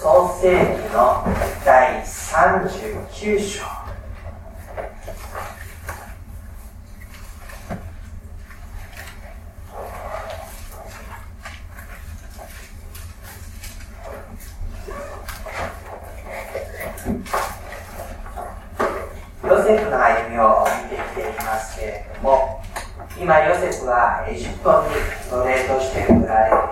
創世記の第39章ヨセフの歩みを見てきていますけれども今ヨセフはエジプトに奴隷として売られ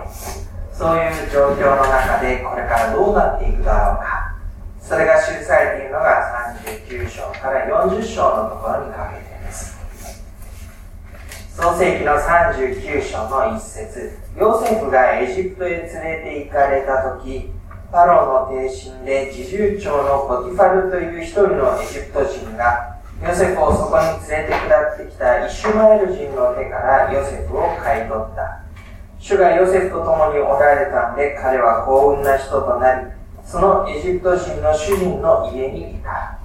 そういう状況の中でこれからどうなっていくだろうかそれが記されているのが39章から40章のところにかけてです創世紀の39章の一節ヨセフがエジプトへ連れて行かれた時パロの帝神で侍従長のポティファルという一人のエジプト人がヨセフをそこに連れて下ってきたイシュマエル人の手からヨセフを買い取った。主がヨセフと共におられたので彼は幸運な人となり、そのエジプト人の主人の家にいた。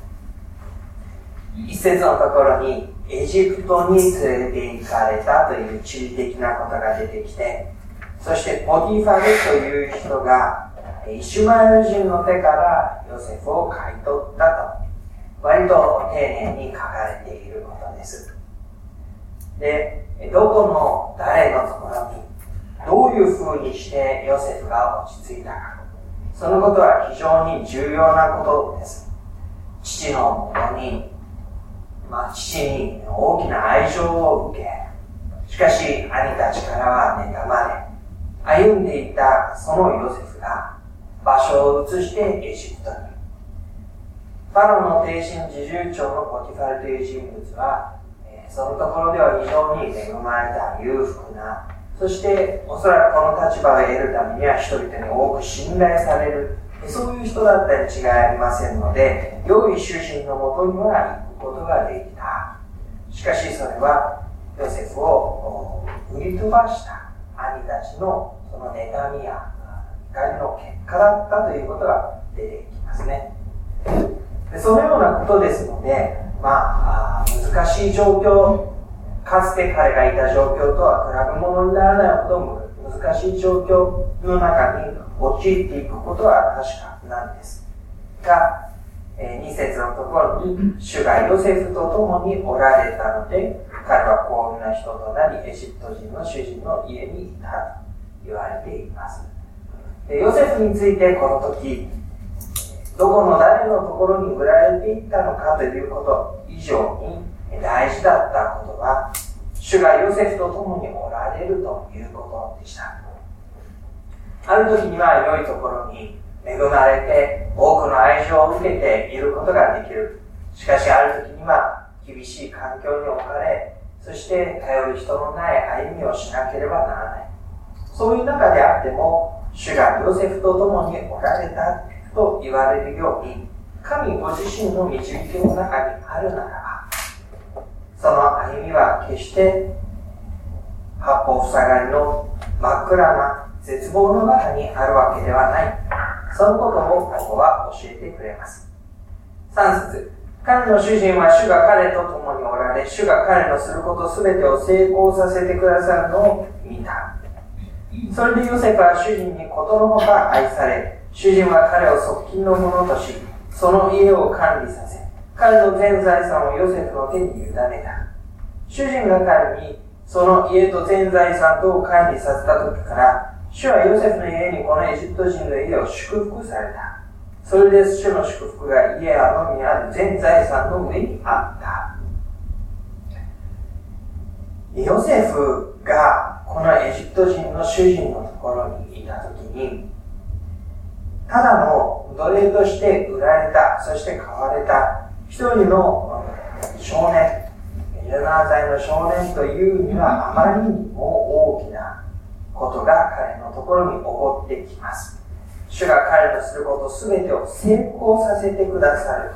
一節のところにエジプトに連れて行かれたという地理的なことが出てきて、そしてポティファルという人がイシュマエル人の手からヨセフを買い取ったと割と丁寧に書かれていることです。で、どこの誰のところに、どういう風にしてヨセフが落ち着いたか。そのことは非常に重要なことです。父のもとに、まあ、父に大きな愛情を受け、しかし兄たちからは妬まれ、歩んでいたそのヨセフが場所を移してエジプトに。パロの帝神侍従長のポティファルという人物は、そのところでは非常に恵まれた裕福な、そしておそらくこの立場を得るためには人々に多く信頼される、そういう人だったに違いありませんので、良い主人のもとには行く。ことができた。しかしそれは、ヨセフを売り飛ばした兄たちのその妬みや怒りの結果だったということが出てきますね。でそのようなことですので、まあ、難しい状況、かつて彼がいた状況とは比べ物にならないほど難しい状況の中に陥っていくことは確かなんです。が、えー、2節のところに、主がヨセフと共におられたので、彼は幸運な人となり、エジプト人の主人の家にいたと言われています。でヨセフについてこの時、どこの誰のところに売られていったのかということ以上に大事だったことは、主がヨセフと共におられるということでした。ある時には良いところに恵まれて多くの愛情を受けていることができる。しかしある時には厳しい環境に置かれ、そして頼る人のない歩みをしなければならない。そういう中であっても、主がヨセフと共におられたと言われるように、神ご自身の導きの中にあるならば、その歩みは決して八方塞がりの真っ暗な絶望の中にあるわけではない。そのことをここは教えてくれます。3節彼の主人は主が彼と共におられ、主が彼のすることすべてを成功させてくださるのを見た。それでヨセフは主人にことのほか愛され、主人は彼を側近の者とし、その家を管理させ、彼の全財産をヨセフの手に委ねた。主人が彼に、その家と全財産とを管理させた時から、主はヨセフの家にこのエジプト人の家を祝福された。それで主の祝福が家やのみある全財産の上にあった。ヨセフがこのエジプト人の主人のところにいた時に、ただの奴隷として売られた、そして買われた一人の少年、17歳の少年というにはあまりにも大きなことが彼のところに起こってきます。主が彼のすることすべてを成功させてくださる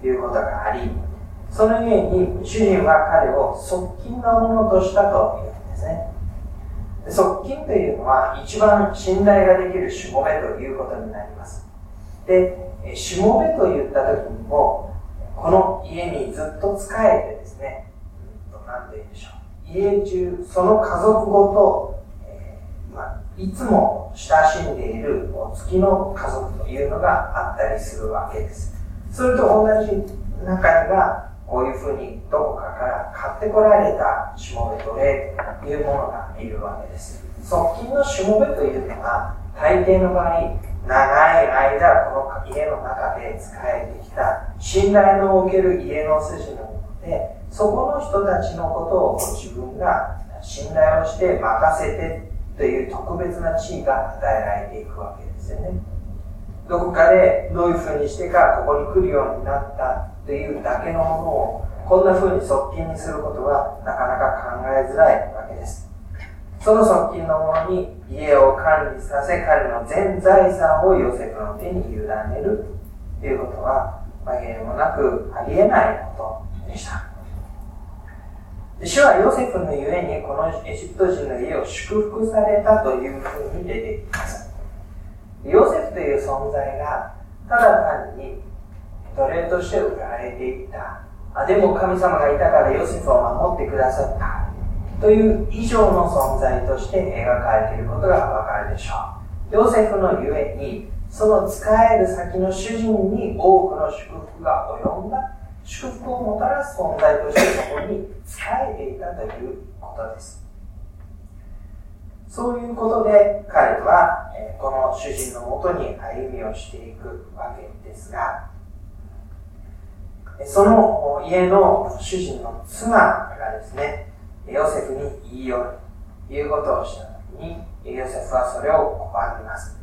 ということがあり、そのゆえに主人は彼を側近のものとしたというんですね。側近というのは一番信頼ができるしもべということになります。で、しもべと言った時にも、この家にずっと仕えてですね、何て言うんでしょう。家中、その家族ごと、いつも親しんでいるお付きの家族というのがあったりするわけです。それと同じ中には、こういうふうにどこかから買ってこられたしもべと霊というものがいるわけです。側近のしもべというのは、大抵の場合、長い間この家の中で仕えてきた信頼のおける家の筋のもので、そこの人たちのことを自分が信頼をして任せてという特別な地位が与えられていくわけですよね。どこかでどういうふうにしてかここに来るようになったというだけのものをこんなふうに側近にすることはなかなか考えづらいわけです。その側近の者に家を管理させ彼の全財産をヨセフの手に委ねるということは紛れもなくありえないことでした。主はヨセフのゆえにこのエジプト人の家を祝福されたというふうに出てきます。ヨセフという存在がただ単に奴隷として売られていった。あでも神様がいたからヨセフを守ってくださった。という以上の存在として描かれていることがわかるでしょう。ヨセフのゆえに、その使える先の主人に多くの祝福が及んだ祝福をもたらす存在としてそこに仕えていたということです。そういうことで彼はこの主人のもとに歩みをしていくわけですが、その家の主人の妻がですね、ヨセフに言い寄るということをしたときに、ヨセフはそれを拒みます。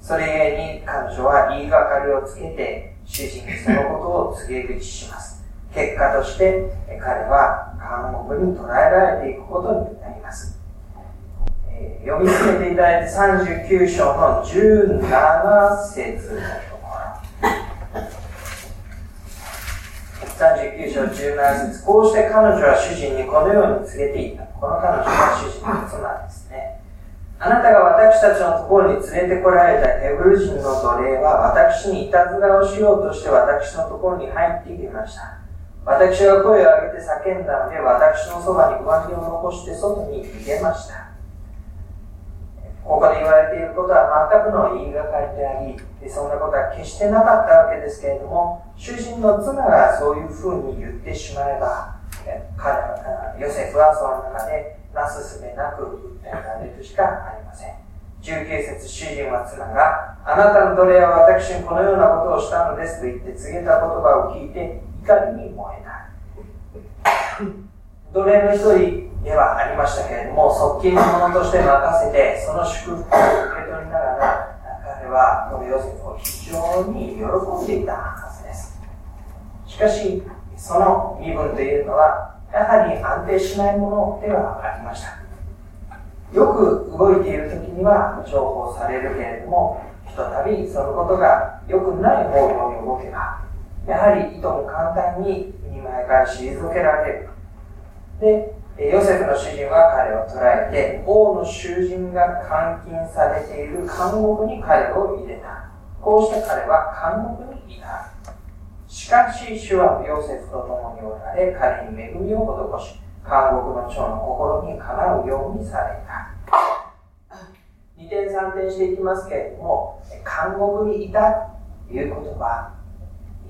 それに彼女は言いがかりをつけて主人にそのことを告げ口します。結果として彼は監獄に捕らえられていくことになります。えー、読み進めていただいて39章の17節のところ。39章17節こうして彼女は主人にこのように告げていた。この彼女は主人の妻です。あなたが私たちのところに連れてこられたエブル人の奴隷は私にいたずらをしようとして私のところに入ってきました。私は声を上げて叫んだので、私のそばに上着を残して外に逃げました。ここで言われていることは全くの言いがかりであり、そんなことは決してなかったわけですけれども、主人の妻がそういうふうに言ってしまえば、彼は、ヨセフはその中でなすすべなく訴えられるしかありません。19節主人は妻が、あなたの奴隷は私にこのようなことをしたのですと言って告げた言葉を聞いて、怒りに燃えた。奴隷の一人ではありましたけれども、側近の者として任せて、その祝福を受け取りながら、彼はこのヨセフを非常に喜んでいたはずです。しかし、その身分というのは、やはり安定しないものではありました。よく動いている時には重宝されるけれども、ひとたびそのことが良くない方向に動けば、やはりいとも簡単に見舞いから退けられる。で、ヨセフの主人は彼を捕らえて、王の囚人が監禁されている監獄に彼を入れた。こうして彼は監獄にいた。しかし、主はヨセフと共におられ、彼に恵みを施し、監獄の長の心にかなうようにされた。二点三点していきますけれども、監獄にいたということは、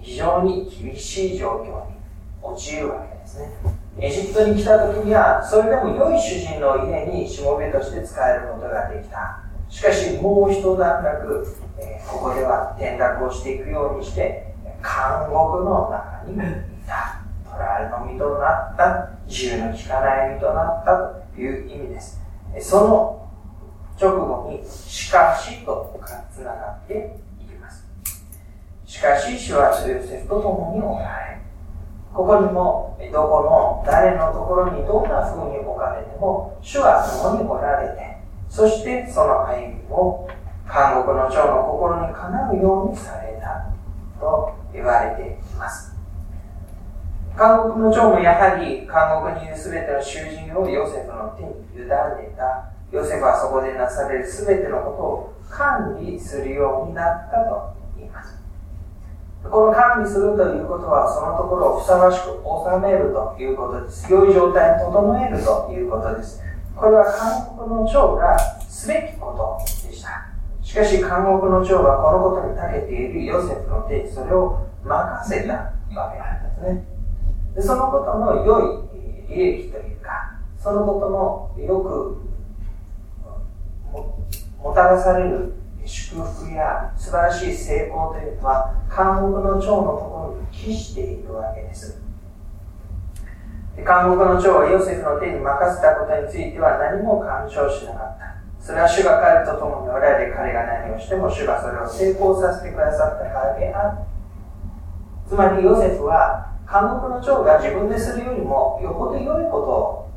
非常に厳しい状況に陥るわけですね。エジプトに来た時には、それでも良い主人の家にしもべとして使えることができた。しかし、もう一段落、えー、ここでは転落をしていくようにして、監獄の中にいた。捕らえの身となった、自由の利かない身となったという意味です。その直後に、しかしとつながっていきますしかし、主はヨセフと共におられ。ここにも、どこの誰のところにどんな風に置かれても、主は共におられて、そしてその歩みを監獄の長の心にかなうようにされたと言われています。監獄の長もやはり監獄にいるすべての囚人をヨセフの手に委ねた。ヨセフはそこでなされるすべてのことを管理するようになったと言いますこの管理するということは、そのところをふさわしく収めるということです。良い状態に整えるということです。これは韓国の長がすべきことし。かし、監獄の長はこのことに長けているヨセフの手にそれを任せたわけなんですね。でそのことの良い利益というか、そのことのよくもたらされる祝福や素晴らしい成功というのは、監獄の長のところに帰しているわけです。で監獄の長はヨセフの手に任せたことについては何も干渉しなかった。それは主が彼と共におられ彼が何をしても主がそれを成功させてくださったからである。つまりヨセフは監獄の長が自分でするよりもよほど良いこ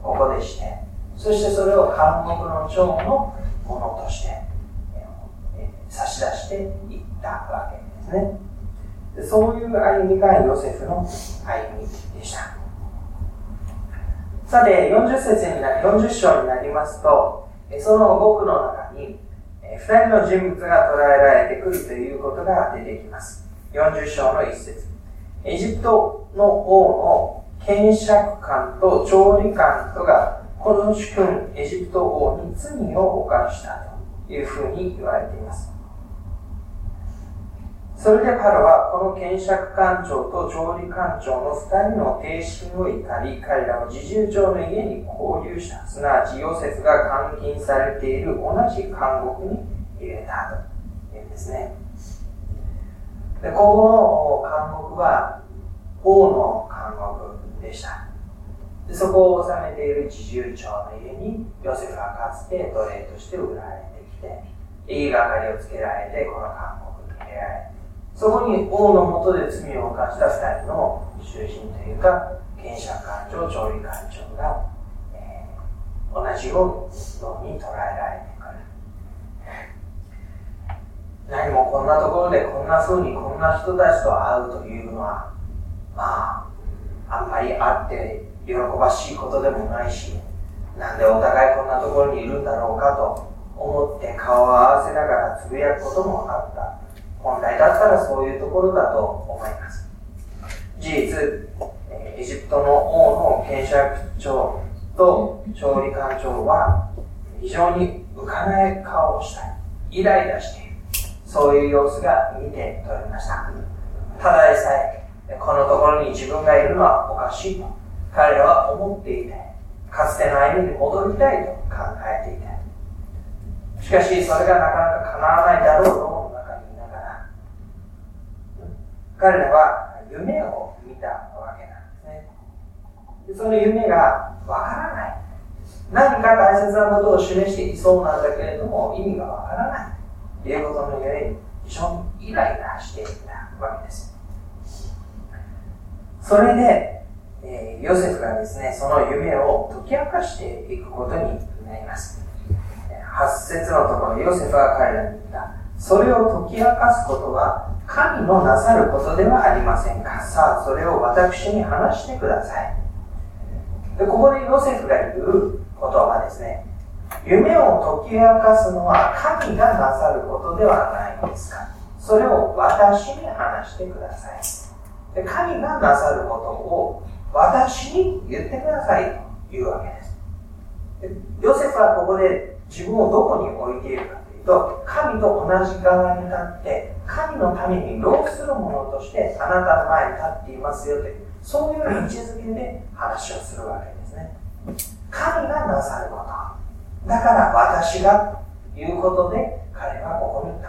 とをここでして、そしてそれを監獄の長のものとして差し出していったわけですね。そういう歩みがヨセフの歩みでした。さて、40節になり、40章になりますと、その語句の中に、2人の人物が捉えられてくるということが出てきます。40章の一節。エジプトの王の検釈官と調理官とが、この主君エジプト王に罪を犯したというふうに言われています。それでパロはこの検釈官長と調理官長の二人の停止を怒り、彼らを侍従長の家に交流した。すなわちヨセフが監禁されている同じ監獄に入れたというんですね。でここの監獄は王の監獄でした。でそこを治めている侍従長の家にヨセフはかつて奴隷として売られてきて、言いがかりをつけられてこの監獄に入れられたそこに王のもとで罪を犯した二人の囚人というか、検察官長、調理官長が、えー、同じように捉えられてくる。何もこんなところでこんな風にこんな人たちと会うというのは、まあ、あんまりあって喜ばしいことでもないし、なんでお互いこんなところにいるんだろうかと思って顔を合わせながらつぶやくこともあった。本来だったらそういうところだと思います。事実、エジプトの王の検察長と調理官長は非常に浮かない顔をしたい。イライラしている。そういう様子が見て取れました。ただでさえ、このところに自分がいるのはおかしいと彼らは思っていて、かつての歩みに戻りたいと考えていて。しかし、それがなかなか叶わないだろうと彼らは夢を見たわけなんですね。でその夢がわからない。何か大切なことを示していそうなんだけれども、意味がわからない。ということのゆえに、非常にイライラしていたわけです。それで、えー、ヨセフがですね、その夢を解き明かしていくことになります。8節のところ、ヨセフは彼らに言った。それを解き明かすことは、神のなさることではありませんかさあ、それを私に話してください。でここでヨセフが言う言葉ですね。夢を解き明かすのは神がなさることではないんですかそれを私に話してください。で神がなさることを私に言ってくださいというわけです。でヨセフはここで自分をどこに置いているかと神と同じ側に立って神のために労する者としてあなたの前に立っていますよというそういう位置づけで話をするわけですね。神がなさること。だから私がということで彼はここに立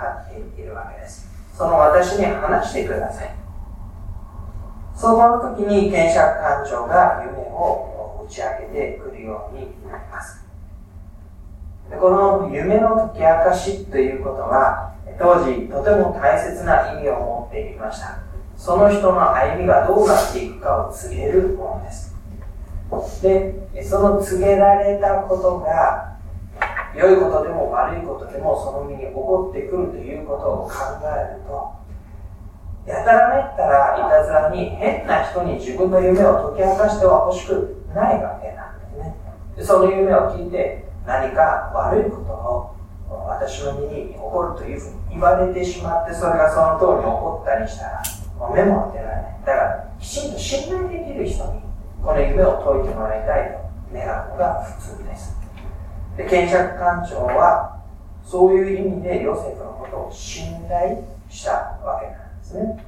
っているわけです。その私に話してください。その時に検釈官長が夢を打ち上げてくるようになります。この夢の解き明かしということは、当時とても大切な意味を持っていました。その人の歩みがどうなっていくかを告げるものです。で、その告げられたことが、良いことでも悪いことでもその身に起こってくるということを考えると、やたらめったらいたずらに変な人に自分の夢を解き明かしては欲しくないわけなんですね。その夢を聞いて、何か悪いことを私の身に起こるというふうに言われてしまってそれがその通り起こったりしたら目も当てられないだからきちんと信頼できる人にこの夢を解いてもらいたいと願うのが普通ですで検釈官長はそういう意味でヨセフのことを信頼したわけなんですね。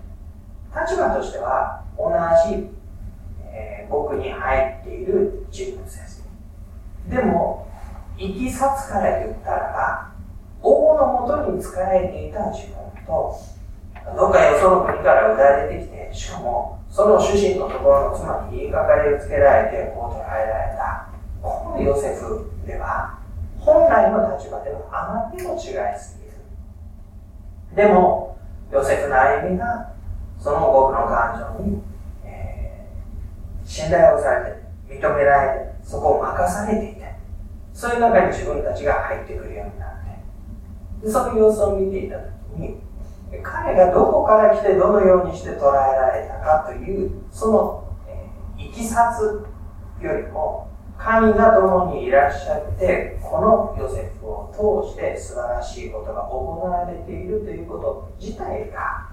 立場としては同じ、えー、僕に入っている人物です。でも、いきさつから言ったらば、王のもとに仕えていた自分と、どっかよその国から売られてきて、しかも、その主人のところの妻に言いがかりをつけられて、こう捉えられた。このヨセフでは、本来の立場ではあまりにも違いすぎる。でも、ヨセフの歩みが、その僕の感情に、えー、信頼をされて、認められて、そこを任されていて、そういう中に自分たちが入ってくるようになって、でその様子を見ていたときに、彼がどこから来てどのようにして捉えられたかという、その、えー、いきさつよりも、神が共にいらっしゃって、このヨセフを通して素晴らしいことが行われているということ自体が、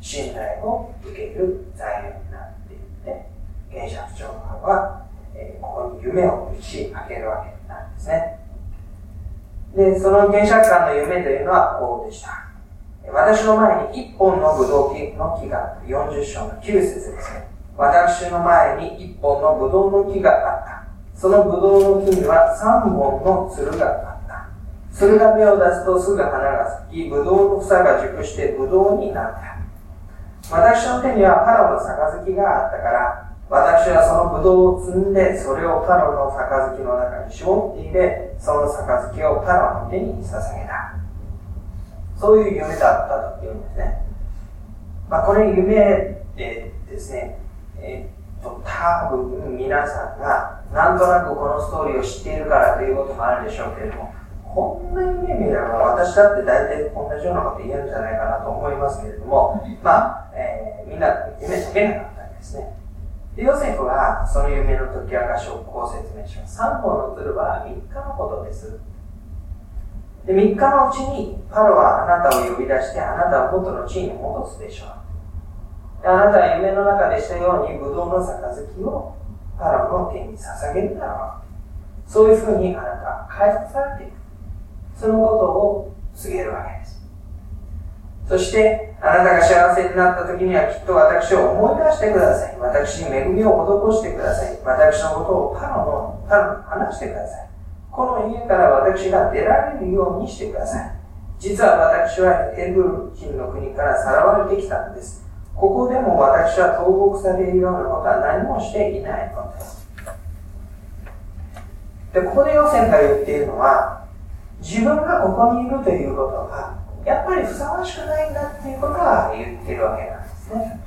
信頼を受ける材料になっていって、原釈長官は、えー、ここに夢を打ち上げるわけなんですね。で、その原釈官の夢というのはこうでした。私の前に一本のブドウの木があった40章の9節ですね。私の前に一本のブドウの木があった。そのブドウの木には三本のつるがあった。つるが芽を出すとすぐ花が咲き、ブドウの房が熟してブドウになった。私の手にはパロの杯があったから、私はそのブドウを摘んで、それをパロの杯の中に絞って入れ、その杯をパロの手に捧げた。そういう夢だったというんですね。まあ、これ夢でですね、えー、っと、多分皆さんがなんとなくこのストーリーを知っているからということもあるでしょうけれども、こんな夢見れば私だって大体同じようなこと言えるんじゃないかなと思いますけれども、まあ、えー、みんな夢解けなかったんですね。で、ヨセフはその夢の解き明かしをこう説明します。3本の鶴は3日のことです。で、3日のうちに、パロはあなたを呼び出して、あなたを元の地に戻すでしょう。あなたは夢の中でしたように、ブドウの杯をパロの手に捧げるだろう。そういうふうにあなたは回復されていく。そのことを告げるわけです。そして、あなたが幸せになった時にはきっと私を思い出してください。私に恵みを施してください。私のことをパロの、パロに話してください。この家から私が出られるようにしてください。実は私はエブル人の国からさらわれてきたんです。ここでも私は投獄されるようなことは何もしていないのです。で、ここでヨセンが言っているのは、自分がここにいるということが、やっぱりふさわしくないんだっていうことは言ってるわけなんですね。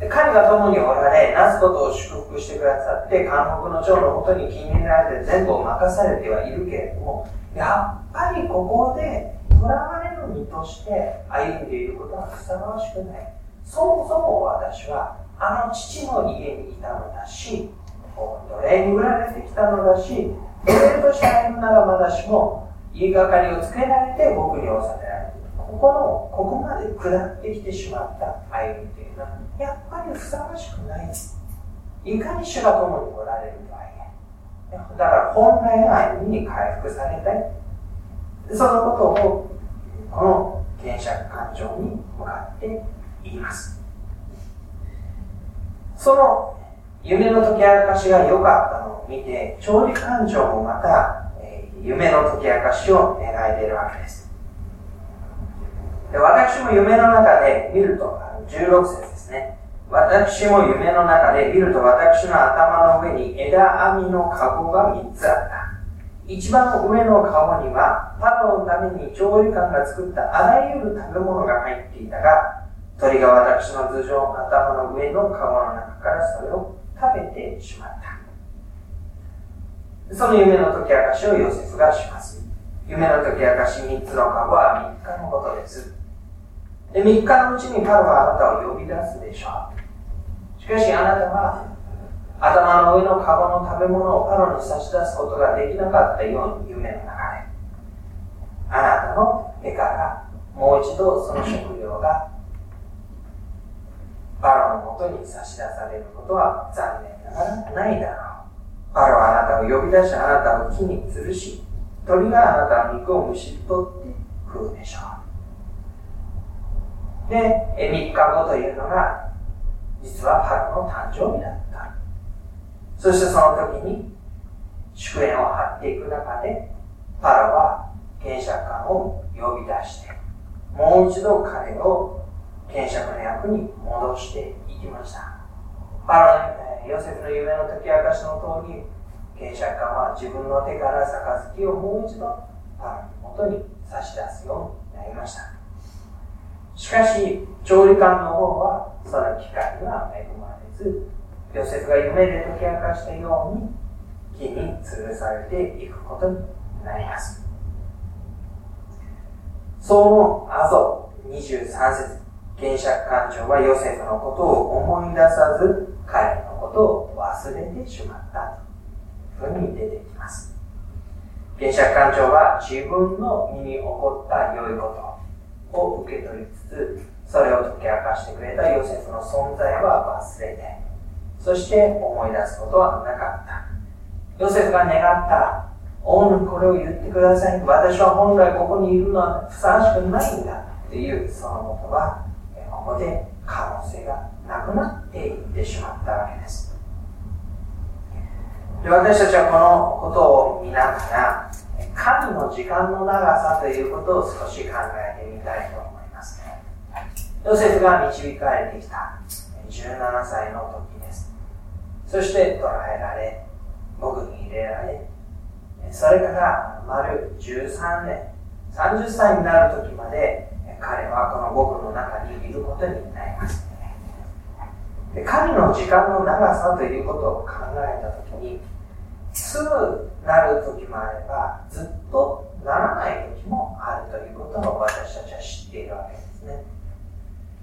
で彼が共におられ、なすことを祝福してくださって、監獄の長のもとに気に入られて全部を任されてはいるけれども、やっぱりここで囚われる身として歩んでいることはふさわしくない。そもそも私は、あの父の家にいたのだし、奴隷に売られてきたのだし、奴隷として歩むならまだしも、言いがかりをつけられて僕に収められている。ここの、ここまで下ってきてしまった歩みというのは、やっぱりふさわしくないです。いかに主が共におられるとはいえ。だから本来の歩みに回復されたい。そのことを、この原釈感情に向かって言います。その夢の解き明かしが良かったのを見て、調理感情もまた、え、夢の解き明かしを願い出るわけです。で私も夢の中で見ると、16節ですね。私も夢の中で見ると私の頭の上に枝網の籠が3つあった。一番上の籠には、パロのために調理官が作ったあらゆる食べ物が入っていたが、鳥が私の頭上、頭の上の籠の中からそれを食べてしまった。その夢の解き明かしをヨセフがします。夢の解き明かし3つの籠は3日のことです。で、3日のうちにパロはあなたを呼び出すでしょう。しかしあなたは、頭の上のカゴの食べ物をパロに差し出すことができなかったように夢の中で、あなたの手からもう一度その食料がパロのもとに差し出されることは残念ながらないだろう。パロはあなたを呼び出し、あなたを木に吊るし、鳥があなたの肉をむしり取って食うでしょう。で、3日後というのが、実はパロの誕生日だった。そしてその時に、祝宴を張っていく中で、パロは検釈官を呼び出して、もう一度彼を検釈の役に戻していきました。パロのヨセフの夢の解き明かしの通り、検釈官は自分の手から杯をもう一度パロの元に差し出すようになりました。しかし、調理官の方はその機会には恵まれず、ヨセフが夢で解き明かしたように、木に吊るされていくことになります。その後、23節検釈官長はヨセフのことを思い出さず、彼のことを忘れてしまったというふうに出てきます。検釈官長は自分の身に起こった良いことを受け取りつつ、それを解き明かしてくれたヨセフの存在は忘れて、そして思い出すことはなかった。ヨセフが願った、王のこれを言ってください。私は本来ここにいるのはふさわしくないんだ。っていうそのことは、ここで可能性がなくなっていってしまったわけです。で私たちはこのことを見ながら、神の時間の長さということを少し考えてみたいと思いますね。ヨセフが導かれてきた17歳の時です。そして捕らえられ、僕に入れられ、それから丸13年、30歳になる時まで彼はこの僕の中にいることになります。神の時間の長さということを考えたときに、すぐなる時もあれば、ずっとならない時もあるということを私たちは知っているわけですね。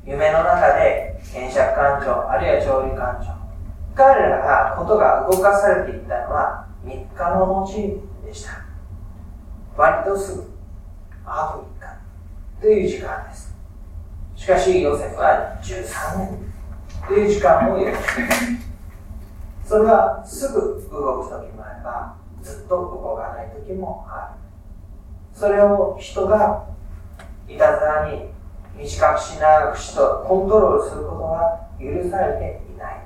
夢の中で検釈官長、あるいは調理官長、彼らがことが動かされていったのは3日の後でした。割とすぐ、あと3日。という時間です。しかし、ヨセフは13年という時間を要していますそれはすぐ動く時もあれば、ずっと動かない時もある。それを人がいたずらに短くし長くしとコントロールすることは許されていない。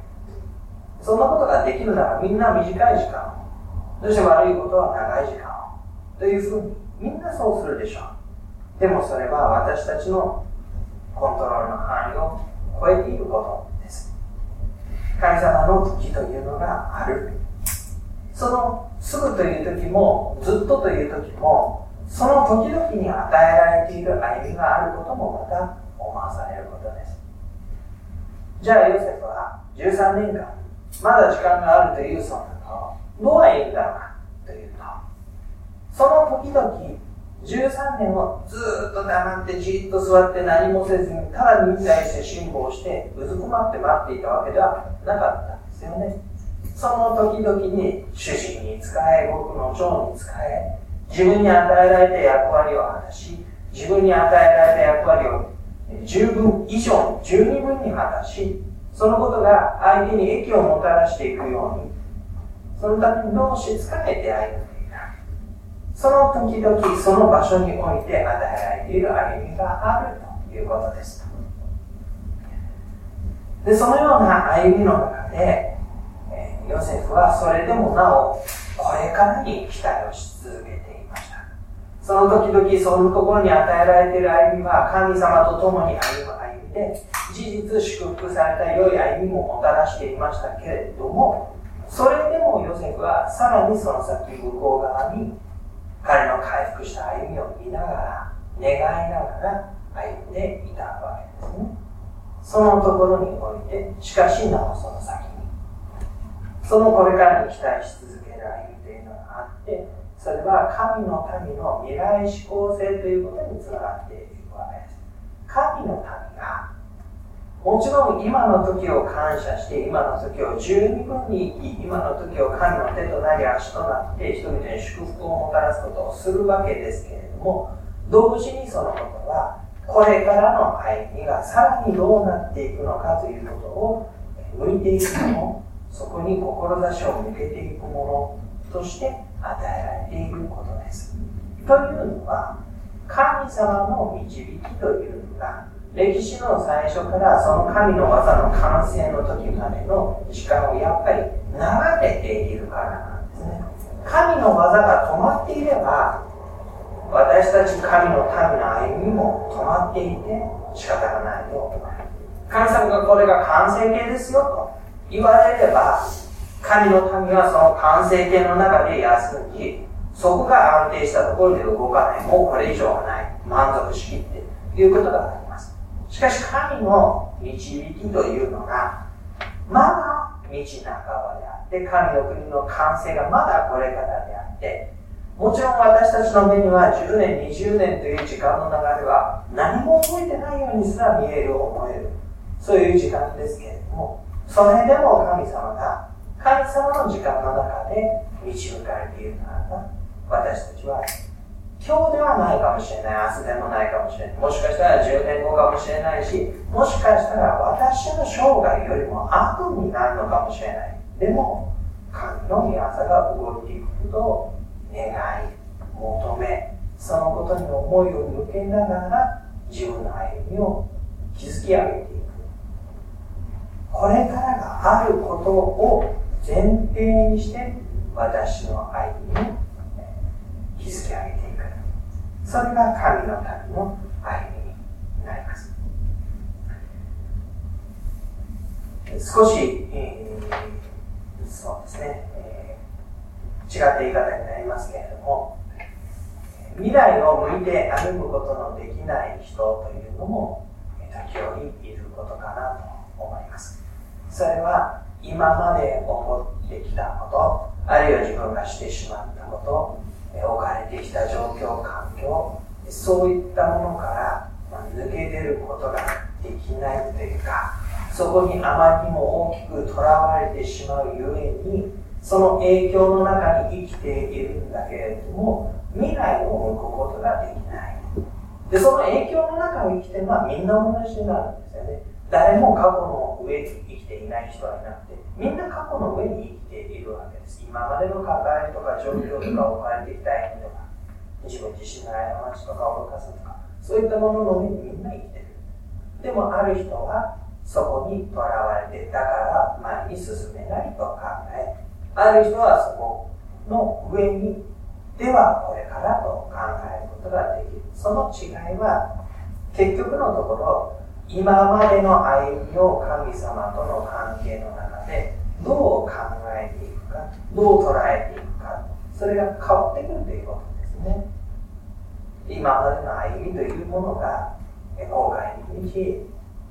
そんなことができるならみんな短い時間を、そして悪いことは長い時間を、というふうにみんなそうするでしょう。でもそれは私たちのコントロールの範囲を超えていること。神様の時というのがある。そのすぐという時も、ずっとという時も、その時々に与えられている歩みがあることもまた思わされることです。じゃあヨセフは13年間、まだ時間があるというそのどうはいいんだろうかというと、その時々13年をずっと黙ってじっと座って何もせずに、ただ忍耐して辛抱して、うずくまって待っていたわけではなかったんですよね。その時々に主人に仕え、僕の長に仕え、自分に与えられた役割を果たし、自分に与えられた役割を十分以上、十二分に果たし、そのことが相手に益をもたらしていくように、そのためにどうし仕えて歩むその時々、その場所において与えられている歩みがあるということです。で、そのような歩みの中で、ヨセフはそれでもなお、これからに期待をし続けていました。その時々、そのところに与えられている歩みは、神様と共に歩む歩みで、事実祝福された良い歩みももたらしていましたけれども、それでもヨセフはさらにその先向こう側に彼の回復した歩みを見ながら、願いながら歩んでいたわけですね。そのところにおいて、しかしなおその先に、そのこれからに期待し続ける歩みというのがあって、それは神の民の未来志向性ということにつながっているわけです。神の民がもちろん今の時を感謝して、今の時を十二分に生き、今の時を神の手となり足となって、人々に祝福をもたらすことをするわけですけれども、同時にそのことは、これからの歩みがさらにどうなっていくのかということを向いていくもの、そこに志を向けていくものとして与えられていることです。というのは、神様の導きというのが、歴史の最初からその神の技の完成の時までの時間をやっぱり流れているからなんですね。神の技が止まっていれば、私たち神の民の歩みも止まっていて仕方がないよ。神様がこれが完成形ですよと言われれば、神の民はその完成形の中で休み、そこが安定したところで動かない。もうこれ以上はない。満足しきっていうことがあります。しかし神の導きというのが、まだ道半ばであって、神の国の完成がまだこれからであって、もちろん私たちの目には10年、20年という時間の流れは何も覚えてないようにすら見える、思える。そういう時間ですけれども、それでも神様が神様の時間の中で導かれているならば、私たちは今日ではないかもしれない、明日でもないかもしれない、もしかしたら10年後かもしれないし、もしかしたら私の生涯よりも悪になるのかもしれない。でも、神の御業が動いていくことを願い、求め、そのことに思いを向けながら自分の歩みを築き上げていく。これからがあることを前提にして私の歩みを築き上げていく。それが神の民の歩みになります。少し、えー、そうですね、えー、違った言い方になりますけれども、未来を向いて歩むことのできない人というのも、時折いることかなと思います。それは、今まで起こってきたこと、あるいは自分がしてしまったこと、置かれてきた状況、環境、そういったものから抜け出ることができないというか、そこにあまりにも大きくとらわれてしまうゆえに、その影響の中に生きているんだけれども、未来を向くことができない。で、その影響の中を生きてるのはみんな同じになるんですよね。誰も過去の上に生きていない人はいなくて、みんな過去の上に生きているわけです。今までの抱えとか状況とか置かれてきた縁とか、自分自身の過ちとか愚かさとか、そういったものの上にみんな生きてる。でもある人は、そこにとらわれて、だから前に進めないと考え、ある人はそこの上に、ではこれからと考えることができる。その違いは、結局のところ、今までの歩みを神様との関係の中でどう考えていくか、どう捉えていくか、それが変わってくるということですね。今までの歩みというものが後悔に満ち、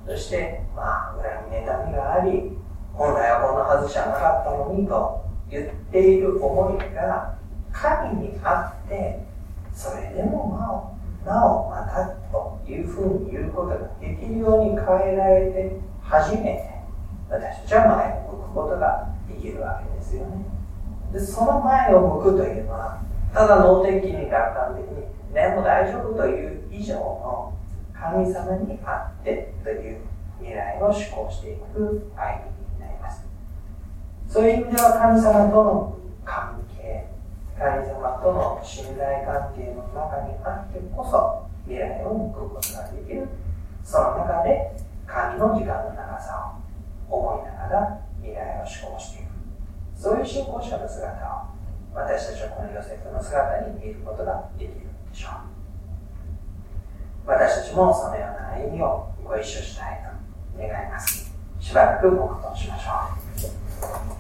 そして、まあ、恨み妬みがあり、本来はこんなはずじゃなかったのにと言っている思いが神にあって、それでもなおなおまいうふうに言うことができるように変えられて初めて私たちは前を向くことができるわけですよね。でその前を向くというのはただ脳天気に楽観的にでも大丈夫という以上の神様にあってという未来を思考していく歩みになります。そういう意味では神様との関係神様との信頼関係の中にあってこそ未来を向くことができるその中で神の時間の長さを思いながら未来を思考していくそういう信仰者の姿を私たちはこのヨセフの姿に見ることができるでしょう。私たちもそのような歩みをご一緒したいと願います。しばらく黙祷しましょう。